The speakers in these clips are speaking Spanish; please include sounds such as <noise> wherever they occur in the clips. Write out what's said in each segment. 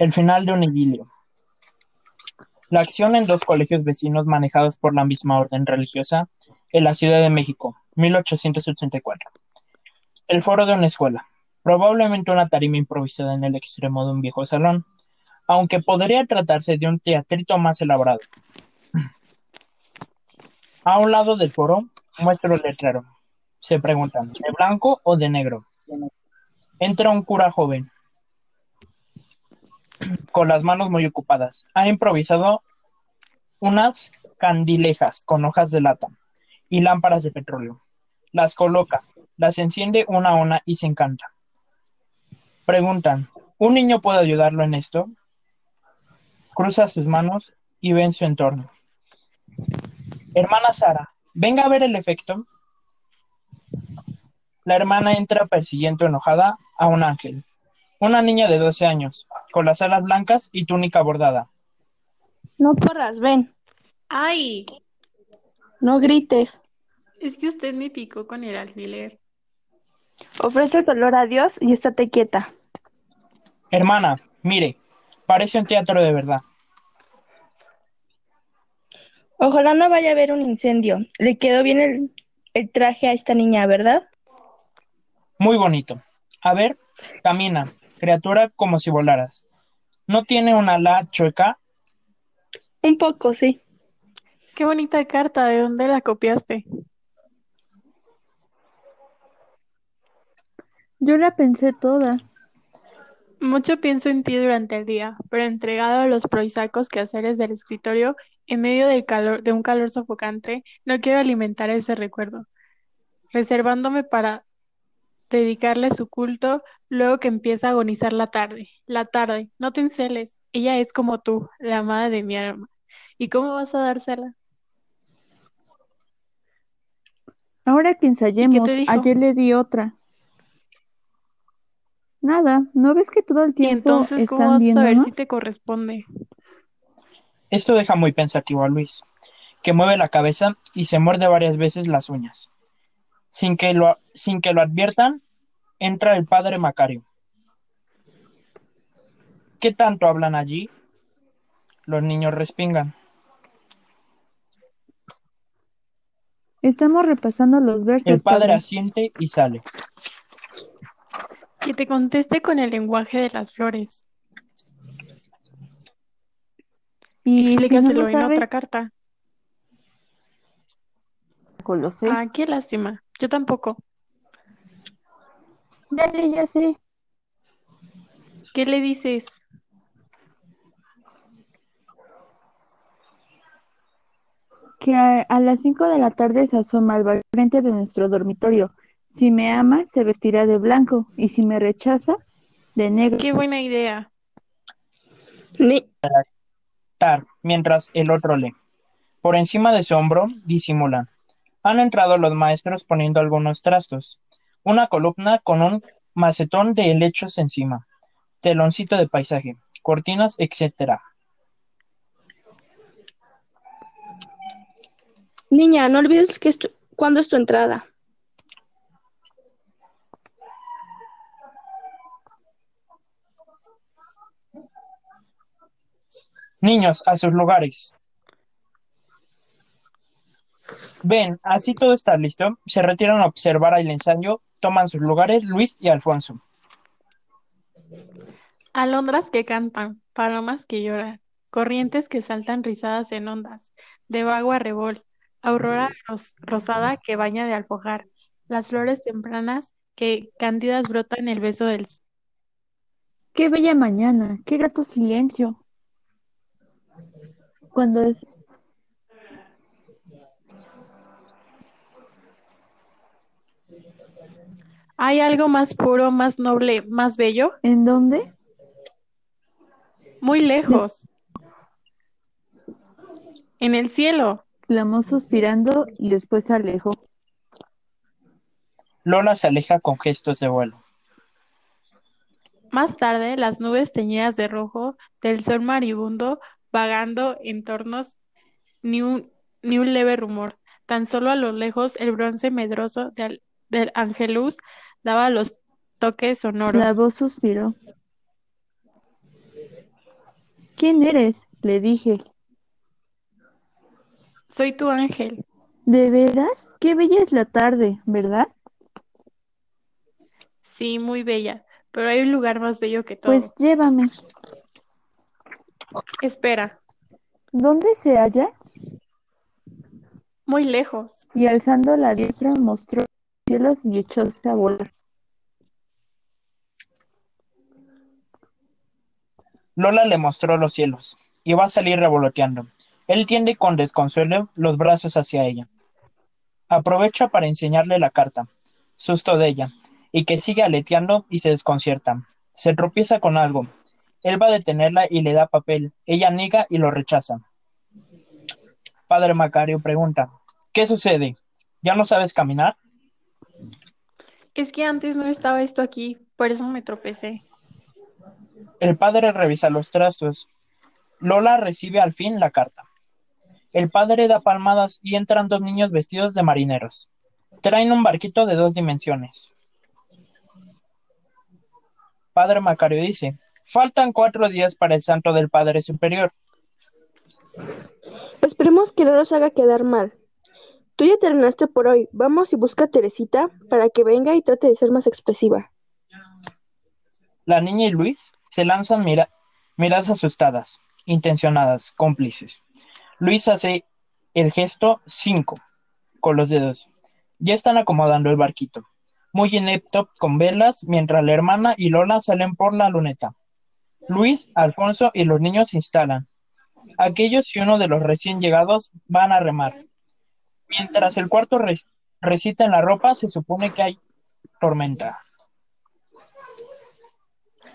El final de un idilio. La acción en dos colegios vecinos manejados por la misma orden religiosa en la Ciudad de México, 1884. El foro de una escuela. Probablemente una tarima improvisada en el extremo de un viejo salón, aunque podría tratarse de un teatrito más elaborado. A un lado del foro muestra el letrero. Se preguntan, ¿de blanco o de negro? Entra un cura joven, con las manos muy ocupadas. Ha improvisado unas candilejas con hojas de lata y lámparas de petróleo. Las coloca, las enciende una a una y se encanta. Preguntan, ¿un niño puede ayudarlo en esto? Cruza sus manos y ve en su entorno. Hermana Sara, venga a ver el efecto. La hermana entra persiguiendo enojada a un ángel, una niña de 12 años, con las alas blancas y túnica bordada. No corras, ven. ¡Ay! No grites. Es que usted me picó con el alfiler. Ofrece el dolor a Dios y estate quieta. Hermana, mire, parece un teatro de verdad. Ojalá no vaya a haber un incendio. Le quedó bien el, el traje a esta niña, ¿verdad? Muy bonito. A ver, camina, criatura como si volaras. ¿No tiene una ala chueca? Un poco, sí. Qué bonita carta, ¿de dónde la copiaste? Yo la pensé toda. Mucho pienso en ti durante el día, pero entregado a los prosaicos quehaceres del escritorio, en medio del calor, de un calor sofocante, no quiero alimentar ese recuerdo, reservándome para dedicarle su culto luego que empieza a agonizar la tarde. La tarde, no te enceles, ella es como tú, la amada de mi alma. ¿Y cómo vas a dársela? Ahora que ensayemos, ayer le di otra. Nada, ¿no ves que todo el Y tiempo entonces, ¿cómo están vas a saber viéndonos? si te corresponde? Esto deja muy pensativo a Luis, que mueve la cabeza y se muerde varias veces las uñas. Sin que lo, sin que lo adviertan, entra el padre Macario. ¿Qué tanto hablan allí? Los niños respingan. Estamos repasando los versos. El padre padre. asiente y sale. Que te conteste con el lenguaje de las flores. Y si no Explícaselo lo en sabe, otra carta. Ah, qué lástima. Yo tampoco. Ya sé, ya sé. ¿Qué le dices? Que a, a las 5 de la tarde se asoma al frente de nuestro dormitorio. Si me ama, se vestirá de blanco. Y si me rechaza, de negro. Qué buena idea. Ni- Tar, mientras el otro lee. Por encima de su hombro disimulan. Han entrado los maestros poniendo algunos trastos. Una columna con un macetón de helechos encima. Teloncito de paisaje. Cortinas, etcétera. Niña, no olvides que cuándo es tu entrada. Niños, a sus lugares. Ven, así todo está listo. Se retiran a observar el ensayo. Toman sus lugares Luis y Alfonso. Alondras que cantan, palomas que lloran, corrientes que saltan rizadas en ondas, de vago arrebol, aurora ros- rosada que baña de alfojar, las flores tempranas que cándidas brotan el beso del Qué bella mañana, qué grato silencio. Cuando ¿Hay algo más puro, más noble, más bello? ¿En dónde? Muy lejos. En el cielo. Clamó suspirando y después se alejó. Lola se aleja con gestos de vuelo. Más tarde, las nubes teñidas de rojo del sol maribundo vagando en tornos, ni un, ni un leve rumor. Tan solo a lo lejos el bronce medroso del, del Angelus daba los toques sonoros. La voz suspiró. ¿Quién eres? le dije. Soy tu ángel. ¿De veras? Qué bella es la tarde, ¿verdad? Sí, muy bella, pero hay un lugar más bello que todo. Pues llévame. Espera, ¿Dónde se halla? muy lejos. Y alzando la diestra mostró cielos y echóse a volar. Lola le mostró los cielos y va a salir revoloteando. Él tiende con desconsuelo los brazos hacia ella. Aprovecha para enseñarle la carta, susto de ella, y que sigue aleteando y se desconcierta. Se tropieza con algo. Él va a detenerla y le da papel. Ella niega y lo rechaza. Padre Macario pregunta, ¿qué sucede? ¿Ya no sabes caminar? Es que antes no estaba esto aquí, por eso me tropecé. El padre revisa los trastos. Lola recibe al fin la carta. El padre da palmadas y entran dos niños vestidos de marineros. Traen un barquito de dos dimensiones. Padre Macario dice, faltan cuatro días para el santo del Padre Superior. Esperemos que no nos haga quedar mal. Tú ya terminaste por hoy. Vamos y busca a Teresita para que venga y trate de ser más expresiva. La niña y Luis se lanzan mira- miradas asustadas, intencionadas, cómplices. Luis hace el gesto 5 con los dedos. Ya están acomodando el barquito, muy inepto con velas, mientras la hermana y Lola salen por la luneta. Luis, Alfonso y los niños se instalan. Aquellos y uno de los recién llegados van a remar. Mientras el cuarto re- recita en la ropa, se supone que hay tormenta.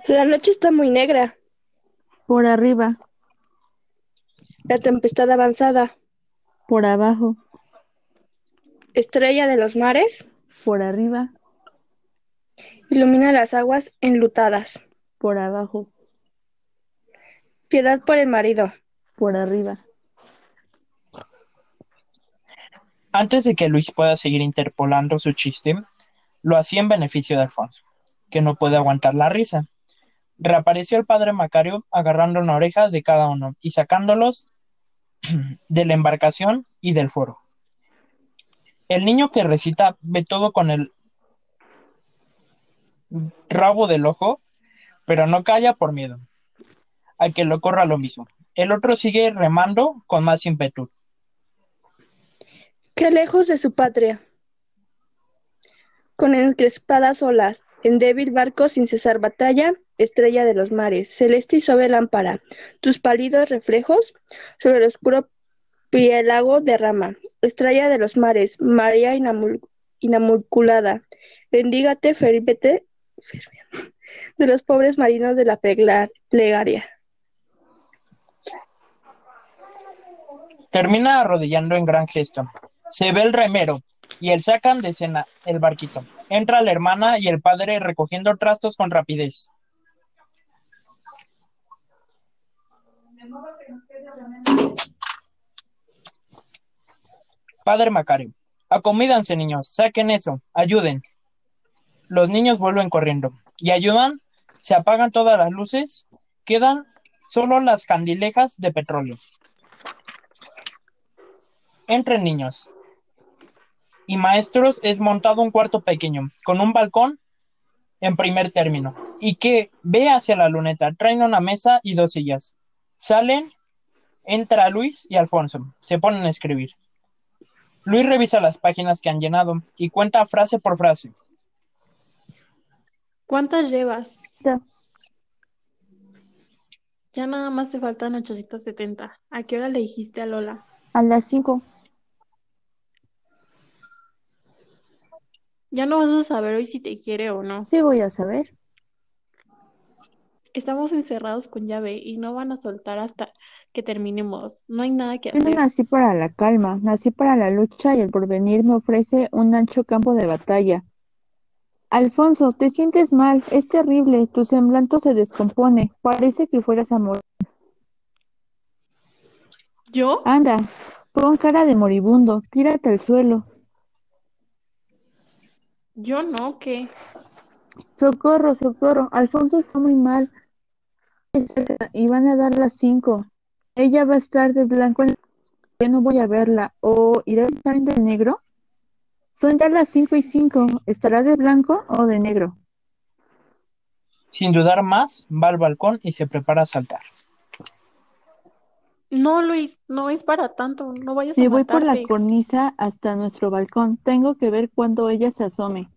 La noche está muy negra. Por arriba, La tempestad avanzada. por abajo, Estrella de los mares. por arriba, Ilumina las aguas enlutadas. por abajo, Piedad por el marido. por arriba. Antes de que Luis pueda seguir interpolando su chiste, lo hacía en beneficio de Alfonso, que no puede aguantar la risa. Reapareció el padre Macario agarrando una oreja de cada uno y sacándolos <clears throat> de la embarcación y del foro. El niño que recita ve todo con el rabo del ojo, pero no calla por miedo a que le ocurra lo mismo. El otro sigue remando con más ímpetu. Qué lejos de su patria. Con encrespadas olas, en débil barco sin cesar batalla, estrella de los mares, celeste y suave lámpara, tus pálidos reflejos sobre el oscuro piélago derrama, estrella de los mares, María inamul- inmaculada, bendígate, fervete de los pobres marinos de la plegaria. Termina arrodillando en gran gesto. Se ve el remero y el sacan de escena el barquito. Entra la hermana y el padre recogiendo trastos con rapidez. Padre Macario, acomídanse niños, saquen eso, ayuden. Los niños vuelven corriendo y ayudan, se apagan todas las luces, quedan solo las candilejas de petróleo. Entren niños. Y maestros es montado un cuarto pequeño, con un balcón en primer término, y que ve hacia la luneta. Traen una mesa y dos sillas. Salen, entra Luis y Alfonso. Se ponen a escribir. Luis revisa las páginas que han llenado y cuenta frase por frase. ¿Cuántas llevas? Ya. Ya nada más te faltan 870. ¿A qué hora le dijiste a Lola? A las cinco. Ya no vas a saber hoy si te quiere o no. Sí voy a saber. Estamos encerrados con llave y no van a soltar hasta que terminemos. No hay nada que Yo no hacer. nací para la calma, nací para la lucha y el porvenir me ofrece un ancho campo de batalla. Alfonso, te sientes mal, es terrible, tu semblante se descompone, parece que fueras a morir. ¿Yo? Anda, pon cara de moribundo, tírate al suelo. Yo no, ¿qué? Socorro, socorro, Alfonso está muy mal. y van a dar las cinco. Ella va a estar de blanco en yo no voy a verla. ¿O irá a estar de negro? Son ya las cinco y cinco. ¿Estará de blanco o de negro? Sin dudar más, va al balcón y se prepara a saltar. No, Luis, no es para tanto. No vayas a Me voy por la cornisa hasta nuestro balcón. Tengo que ver cuando ella se asome.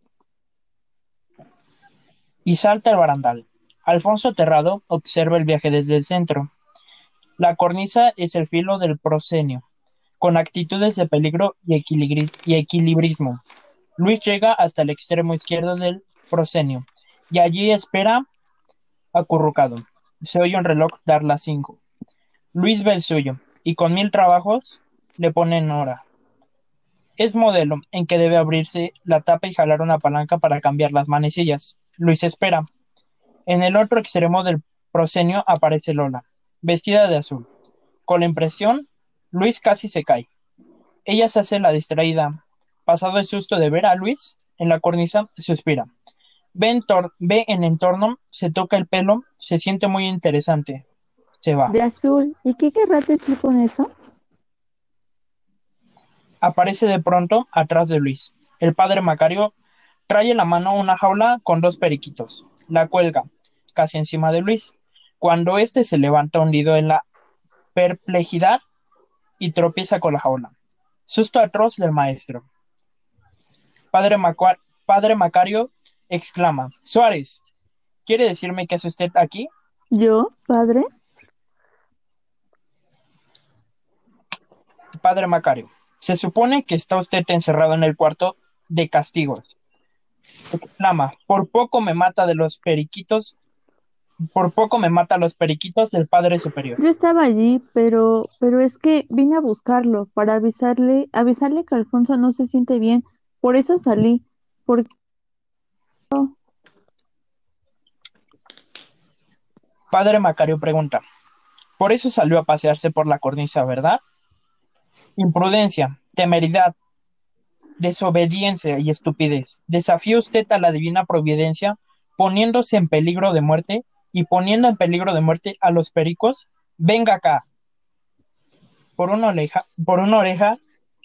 y salta al barandal. Alfonso aterrado observa el viaje desde el centro. La cornisa es el filo del proscenio, con actitudes de peligro y, equilibri- y equilibrismo. Luis llega hasta el extremo izquierdo del proscenio y allí espera acurrucado. Se oye un reloj dar las cinco. Luis ve el suyo y con mil trabajos le ponen hora. Es modelo en que debe abrirse la tapa y jalar una palanca para cambiar las manecillas. Luis espera. En el otro extremo del proscenio aparece Lola, vestida de azul. Con la impresión, Luis casi se cae. Ella se hace la distraída. Pasado el susto de ver a Luis en la cornisa, suspira. Ve en, ve en entorno, se toca el pelo, se siente muy interesante. Se va. De azul. ¿Y qué querrá decir con eso? Aparece de pronto atrás de Luis. El padre Macario trae en la mano una jaula con dos periquitos. La cuelga casi encima de Luis. Cuando éste se levanta hundido en la perplejidad y tropieza con la jaula. Susto atroz del maestro. Padre, padre Macario exclama: Suárez, ¿quiere decirme qué hace usted aquí? ¿Yo, padre? Padre Macario, se supone que está usted encerrado en el cuarto de castigos. Exclama, por poco me mata de los periquitos, por poco me mata los periquitos del Padre Superior. Yo estaba allí, pero, pero es que vine a buscarlo para avisarle, avisarle que Alfonso no se siente bien. Por eso salí, porque Padre Macario pregunta, por eso salió a pasearse por la cornisa, ¿verdad? Imprudencia, temeridad, desobediencia y estupidez. Desafía usted a la divina providencia poniéndose en peligro de muerte y poniendo en peligro de muerte a los pericos. Venga acá. Por una oreja, por una oreja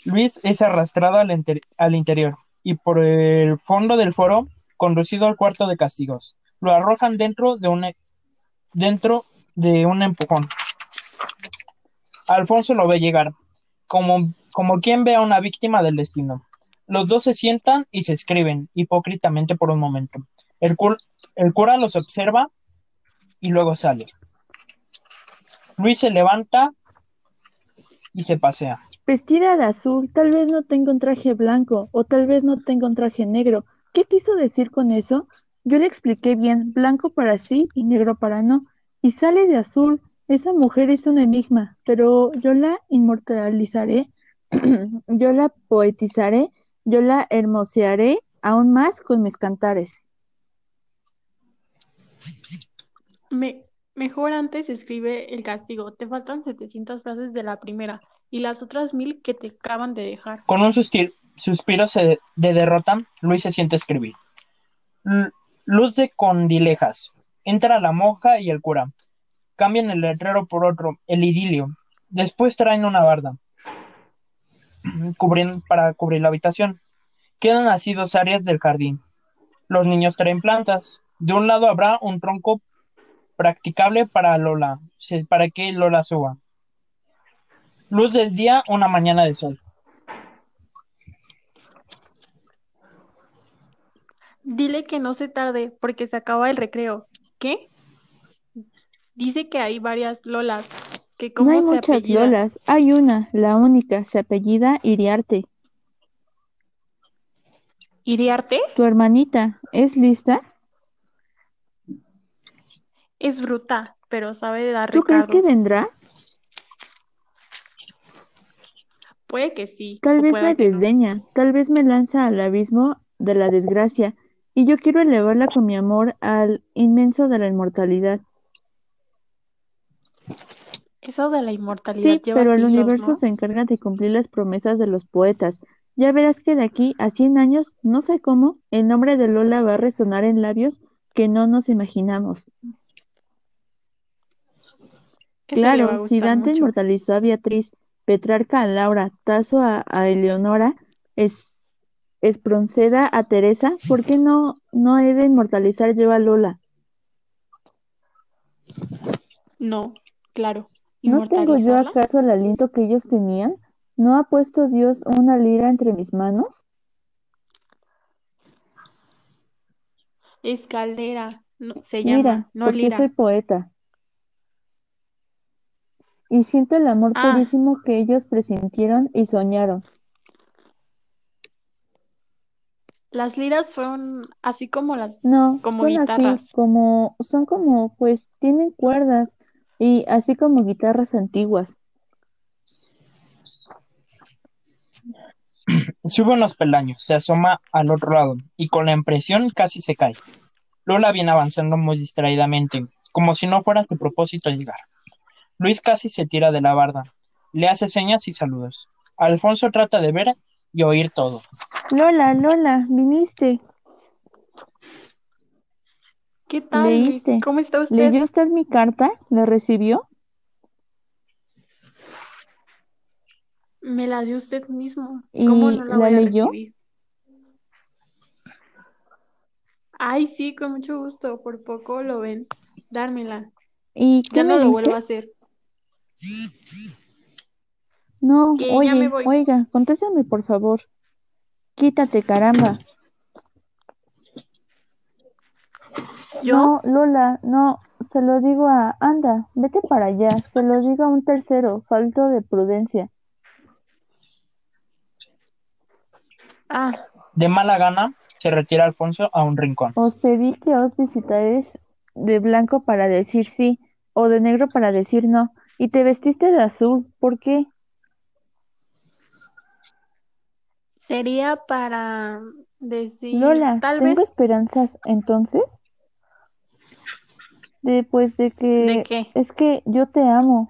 Luis es arrastrado al, al interior y por el fondo del foro conducido al cuarto de castigos. Lo arrojan dentro de un, dentro de un empujón. Alfonso lo ve llegar, como, como quien ve a una víctima del destino. Los dos se sientan y se escriben hipócritamente por un momento. El, cur- el cura los observa y luego sale. Luis se levanta y se pasea. vestida de azul, tal vez no tenga un traje blanco, o tal vez no tenga un traje negro. ¿Qué quiso decir con eso? Yo le expliqué bien, blanco para sí y negro para no. Y sale de azul. Esa mujer es un enigma, pero yo la inmortalizaré, <clears throat> yo la poetizaré, yo la hermosearé aún más con mis cantares. Me, mejor antes escribe el castigo. Te faltan 700 frases de la primera y las otras mil que te acaban de dejar. Con un suspiro se- de derrota, Luis se siente a escribir. L- luz de condilejas. Entra la monja y el cura. Cambian el letrero por otro, el idilio. Después traen una barda cubren- para cubrir la habitación. Quedan así dos áreas del jardín. Los niños traen plantas. De un lado habrá un tronco practicable para Lola, para que Lola suba. Luz del día, una mañana de sol. Dile que no se tarde porque se acaba el recreo. ¿Qué? Dice que hay varias Lolas. Que No cómo hay se muchas apellida. Lolas, hay una, la única, se apellida Iriarte. ¿Iriarte? Tu hermanita, ¿es lista? Es bruta, pero sabe dar ¿Tú crees que vendrá? Puede que sí, Tal vez me no. desdeña, tal vez me lanza al abismo de la desgracia, y yo quiero elevarla con mi amor al inmenso de la inmortalidad. Eso de la inmortalidad Sí, lleva pero el universo ¿no? se encarga de cumplir las promesas de los poetas. Ya verás que de aquí a 100 años, no sé cómo, el nombre de Lola va a resonar en labios que no nos imaginamos. Eso Claro, si Dante mucho. inmortalizó a Beatriz, Petrarca a Laura, Tasso a, a Eleonora, es, Espronceda a Teresa, ¿por qué no, no he de inmortalizar yo a Lola? No, claro. ¿No tengo yo acaso el aliento que ellos tenían? ¿No ha puesto Dios una lira entre mis manos? Escalera. no- se llama, Lira, no porque lira. soy poeta. Y siento el amor Ah. purísimo que ellos presintieron y soñaron. Las liras son así como las, No, como son guitarras. así, como, son como, pues, tienen cuerdas y así como guitarras antiguas. <clears throat> Sube unos peldaños, se asoma al otro lado y con la impresión casi se cae. Lola viene avanzando muy distraídamente, como si no fuera su propósito llegar. Luis casi se tira de la barda, le hace señas y saludos. Alfonso trata de ver y oír todo. Lola, Lola, viniste. ¿Qué tal. ¿Cómo está usted? ¿Leyó usted mi carta? ¿La recibió? Me la dio usted mismo. ¿Y ¿Cómo no la la voy a leyó? recibir? Ay, sí, con mucho gusto. Por poco lo ven. Dármela. ¿Y qué Ya no me lo vuelvo a hacer. No, oye, me voy. oiga, contéstame por favor. Quítate, caramba. ¿Yo? No, Lola, no, se lo digo a, anda, vete para allá, se lo digo a un tercero, falto de prudencia. Ah, De mala gana, se retira Alfonso a un rincón. Os pedí que os visitaréis de blanco para decir sí, o de negro para decir no, y te vestiste de azul, ¿por qué? sería para decir, Lola, tal tengo vez, esperanzas, entonces, de pues de ¿de que qué? es que yo te amo,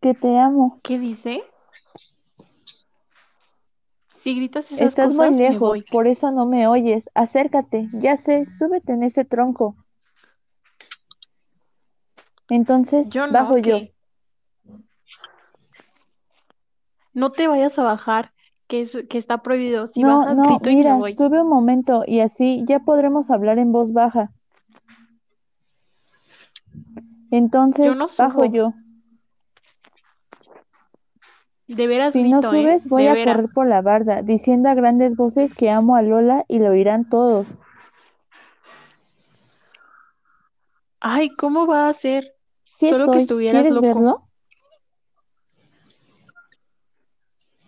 que te amo. ¿Qué dice? Si gritas esas Estás muy me lejos, voy. por eso no me oyes. Acércate, ya sé, súbete en ese tronco. Entonces, Yo no, bajo yo. No te vayas a bajar, que, es- que está prohibido. Si No, bajas, no, grito y me mira, voy. sube un momento y así ya podremos hablar en voz baja. Entonces, Yo no bajo yo. De veras Si no ¿eh? subes, voy De a veras. correr por la barda, diciendo a grandes voces que amo a Lola y lo oirán todos. Ay, ¿cómo va a ser? Sí Solo que estuvieras ¿Quieres loco. verlo?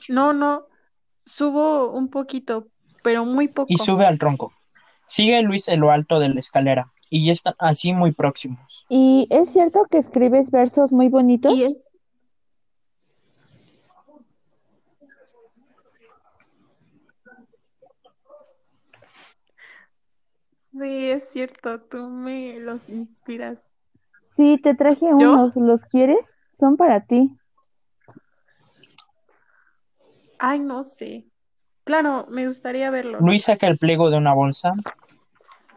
No, no, subo un poquito, pero muy poco. Y sube al tronco. Sigue Luis en lo alto de la escalera y ya están así muy próximos. ¿Y es cierto que escribes versos muy bonitos? Y es, sí, es cierto, tú me los inspiras. Sí, te traje ¿Yo? unos. ¿Los quieres? Son para ti. Ay, no sé. Claro, me gustaría verlos. Luis saca el pliego de una bolsa,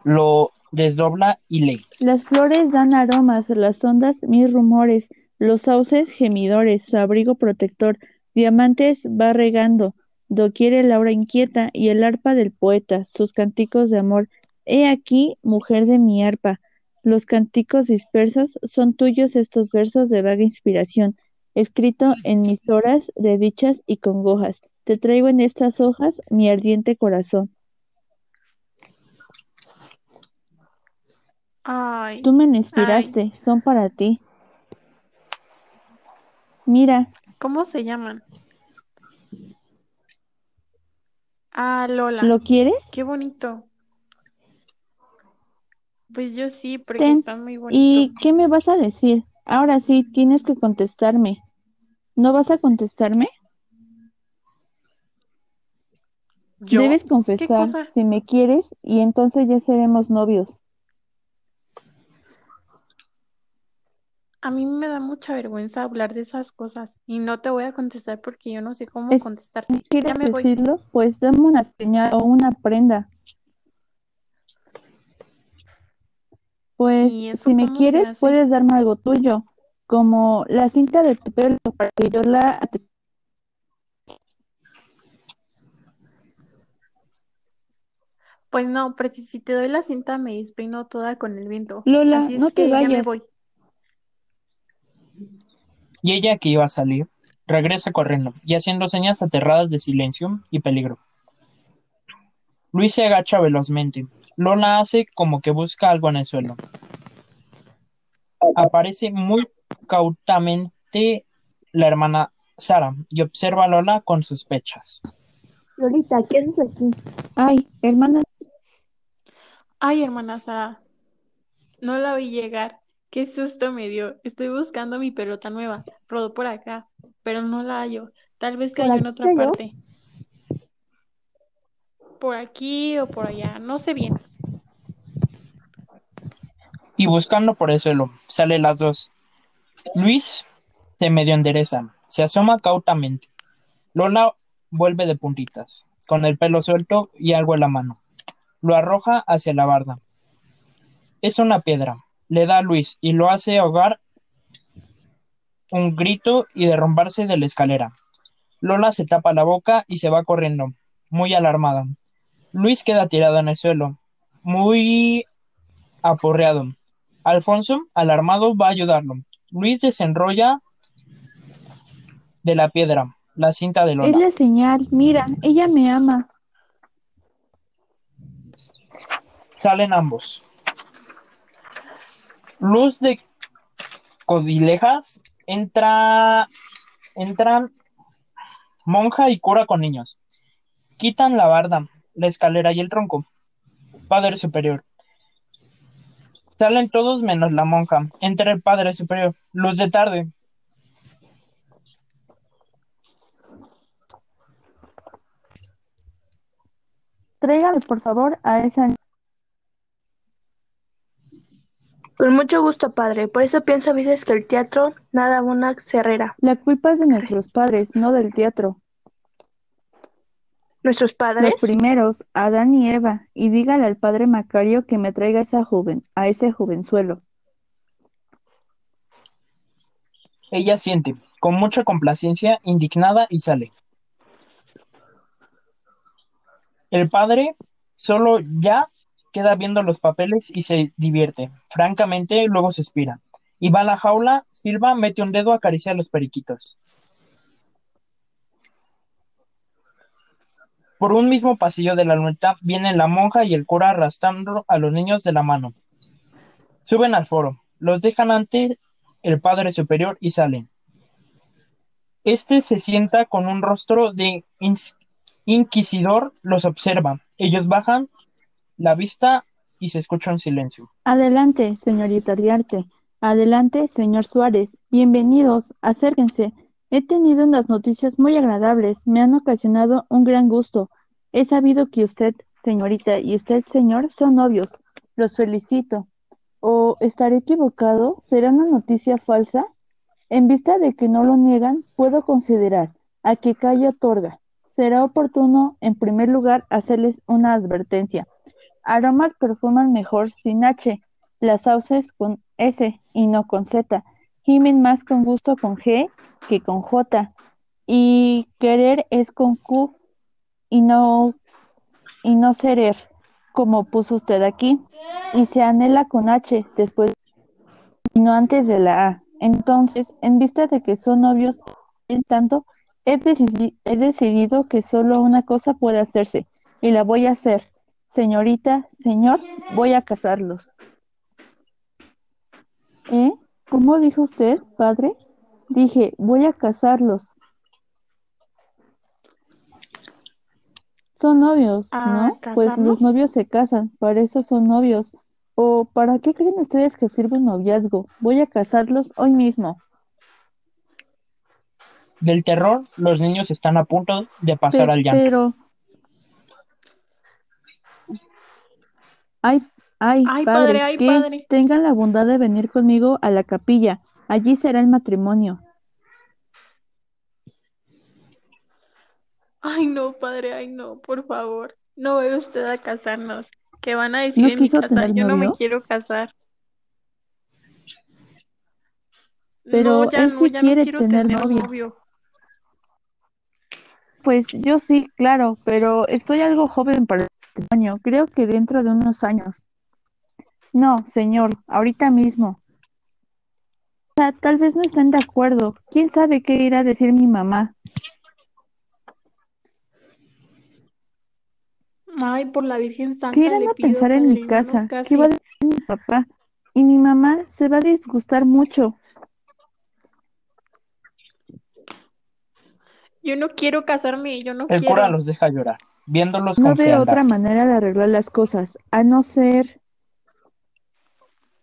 lo desdobla y lee. Las flores dan aromas, las ondas mil rumores, los sauces gemidores, su abrigo protector, diamantes va regando, doquier el aura inquieta y el arpa del poeta, sus canticos de amor. He aquí, mujer de mi arpa, los cánticos dispersos son tuyos estos versos de vaga inspiración, escrito en mis horas de dichas y congojas. Te traigo en estas hojas mi ardiente corazón. Ay, Tú me inspiraste, son para ti. Mira, ¿cómo se llaman? Ah, Lola. ¿lo quieres? Qué bonito. Pues yo sí, porque Ten. están muy ¿Y bonitos. qué me vas a decir? Ahora sí, tienes que contestarme. ¿No vas a contestarme? ¿Yo? Debes ¿Qué confesar si me quieres y entonces ya seremos novios. A mí me da mucha vergüenza hablar de esas cosas y no te voy a contestar porque yo no sé cómo Es- contestarte. ¿Quieres Ya me voy. decirlo? Pues dame una señal o una prenda. Pues, ¿Y eso si me quieres, puedes darme algo tuyo, como la cinta de tu pelo para que yo la... Pues no, porque si te doy la cinta me despeino toda con el viento. Lola, Así es no te que ya me vayas. voy. Y ella que iba a salir, regresa corriendo y haciendo señas aterradas de silencio y peligro. Luis se agacha velozmente. Lola hace como que busca algo en el suelo. Aparece muy cautamente la hermana Sara y observa a Lola con sospechas. Lolita, ¿qué haces aquí? Ay, hermana, Ay, hermana Sara, no la vi llegar. Qué susto me dio. Estoy buscando mi pelota nueva. Rodó por acá, pero no la hallo. Tal vez ¿Por cayó en otra cayó? parte. Por aquí o por allá, no sé bien. Y buscando por el suelo, sale las dos. Luis se medio endereza, se asoma cautamente. Lola vuelve de puntitas, con el pelo suelto y algo en la mano. Lo arroja hacia la barda. Es una piedra. Le da a Luis y lo hace ahogar un grito y derrumbarse de la escalera. Lola se tapa la boca y se va corriendo, muy alarmada. Luis queda tirado en el suelo, muy aporreado. Alfonso, alarmado, va a ayudarlo. Luis desenrolla de la piedra la cinta de es Lola. la señal. Mira, ella me ama. Salen ambos. Luz de codilejas entra entran monja y cura con niños. Quitan la barda, la escalera y el tronco. Padre superior. Salen todos menos la monja. Entra el padre superior. Luz de tarde. Tráigame, por favor, a esa... Con mucho gusto, padre. Por eso pienso a veces que el teatro nada una cerrera. La culpa es de nuestros padres, no del teatro. ¿Nuestros padres? Los primeros, Adán y Eva, y dígale al padre Macario que me traiga esa joven, a ese jovenzuelo. Ella siente, con mucha complacencia, indignada y sale. El padre solo ya queda viendo los papeles y se divierte. Francamente, luego se expira. Y va a la jaula, Silva mete un dedo, acaricia a los periquitos. Por un mismo pasillo de la luneta vienen la monja y el cura arrastrando a los niños de la mano. Suben al foro, los dejan ante el padre superior y salen. Este se sienta con un rostro de inquisidor, los observa. Ellos bajan la vista y se escucha un silencio. Adelante, señorita Riarte. Adelante, señor Suárez. Bienvenidos, acérquense. He tenido unas noticias muy agradables. Me han ocasionado un gran gusto. He sabido que usted, señorita, y usted, señor, son novios. Los felicito. ¿O estaré equivocado? ¿Será una noticia falsa? En vista de que no lo niegan, puedo considerar a que otorga. Será oportuno, en primer lugar, hacerles una advertencia. Aromas perfuman mejor sin H, las sauces con S y no con Z, gimen más con gusto con G que con J, y querer es con Q y no, y no serer, como puso usted aquí, y se anhela con H después y no antes de la A. Entonces, en vista de que son novios en tanto, he, decidi- he decidido que solo una cosa puede hacerse, y la voy a hacer. Señorita, señor, voy a casarlos. ¿Eh? ¿Cómo dijo usted, padre? Dije, voy a casarlos. Son novios, ¿A ¿no? Pues los novios se casan, para eso son novios. ¿O para qué creen ustedes que sirve un noviazgo? Voy a casarlos hoy mismo. Del terror, los niños están a punto de pasar Pe- al llanto. pero... Ay, ay, ay padre, ay, que padre. tengan la bondad de venir conmigo a la capilla. Allí será el matrimonio. Ay, no, padre, ay, no, por favor. No vaya usted a casarnos. ¿Qué van a decir ¿No en mi? Yo no me quiero casar. Pero no, ya él no, sí ya quiere no tener, tener novio. Pues yo sí, claro, pero estoy algo joven para el. Creo que dentro de unos años. No, señor, ahorita mismo. O sea, tal vez no están de acuerdo. ¿Quién sabe qué irá a decir mi mamá? Ay, por la Virgen Santa ¿Qué irán le a pido, pensar en mi casa? casi. ¿Qué va a decir mi papá? Y mi mamá se va a disgustar mucho. Yo no quiero casarme, yo no El quiero. cura los deja llorar, viéndolos No veo frialdad. otra manera de arreglar las cosas, a no ser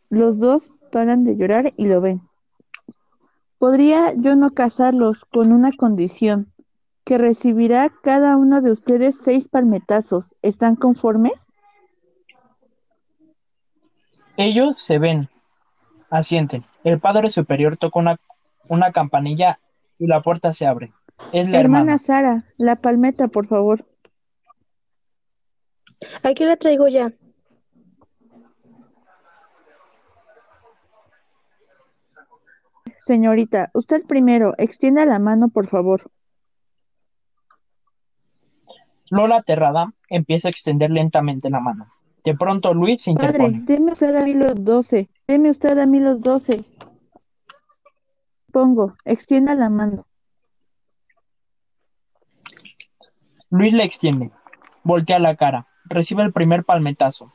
los dos paran de llorar y lo ven. Podría yo no casarlos con una condición, que recibirá cada uno de ustedes seis palmetazos. ¿Están conformes? Ellos se ven, asienten. El padre superior toca una, una campanilla y la puerta se abre. Es la Hermana hermana. Sara, la palmeta, por favor. Aquí la traigo ya. Señorita, usted primero, extienda la mano, por favor. Lola, aterrada, empieza a extender lentamente la mano. De pronto Luis se Padre, interpone. deme usted a mí los doce. Deme usted a mí los doce. Pongo, extienda la mano. Luis le extiende. Voltea la cara. Recibe el primer palmetazo.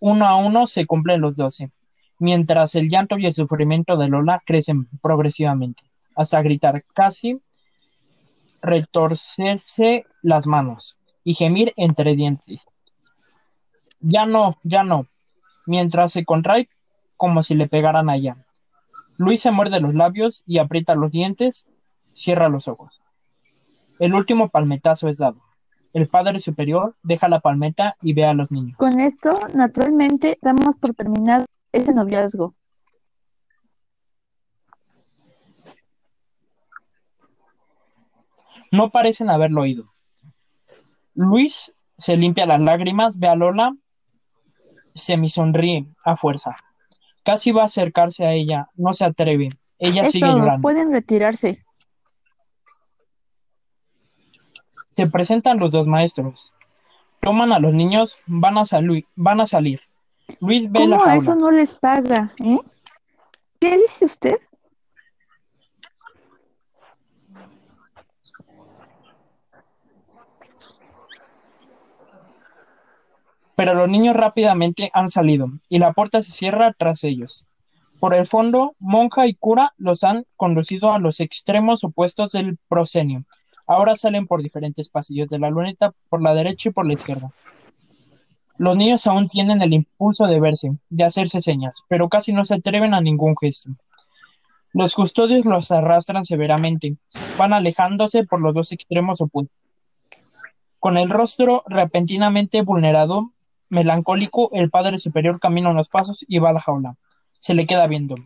Uno a uno se cumplen los doce, mientras el llanto y el sufrimiento de Lola crecen progresivamente, hasta gritar casi, retorcerse las manos y gemir entre dientes. Ya no, ya no, mientras se contrae como si le pegaran allá. Luis se muerde los labios y aprieta los dientes, cierra los ojos. El último palmetazo es dado. El padre superior deja la palmeta y ve a los niños. Con esto, naturalmente, damos por terminado ese noviazgo. No parecen haberlo oído. Luis se limpia las lágrimas, ve a Lola, semisonríe a fuerza. Casi va a acercarse a ella, no se atreve. Ella Es sigue todo, llorando. pueden retirarse. Se presentan los dos maestros. Toman a los niños, van a, salir, van a salir. Luis ve la ¿Cómo a jaula. eso no les paga, eh? ¿Qué dice usted? Pero los niños rápidamente han salido y la puerta se cierra tras ellos. Por el fondo, monja y cura los han conducido a los extremos opuestos del proscenio. Ahora salen por diferentes pasillos de la luneta, por la derecha y por la izquierda. Los niños aún tienen el impulso de verse, de hacerse señas, pero casi no se atreven a ningún gesto. Los custodios los arrastran severamente, van alejándose por los dos extremos opuestos. Con el rostro repentinamente vulnerado, melancólico, el padre superior camina unos pasos y va a la jaula. Se le queda viendo.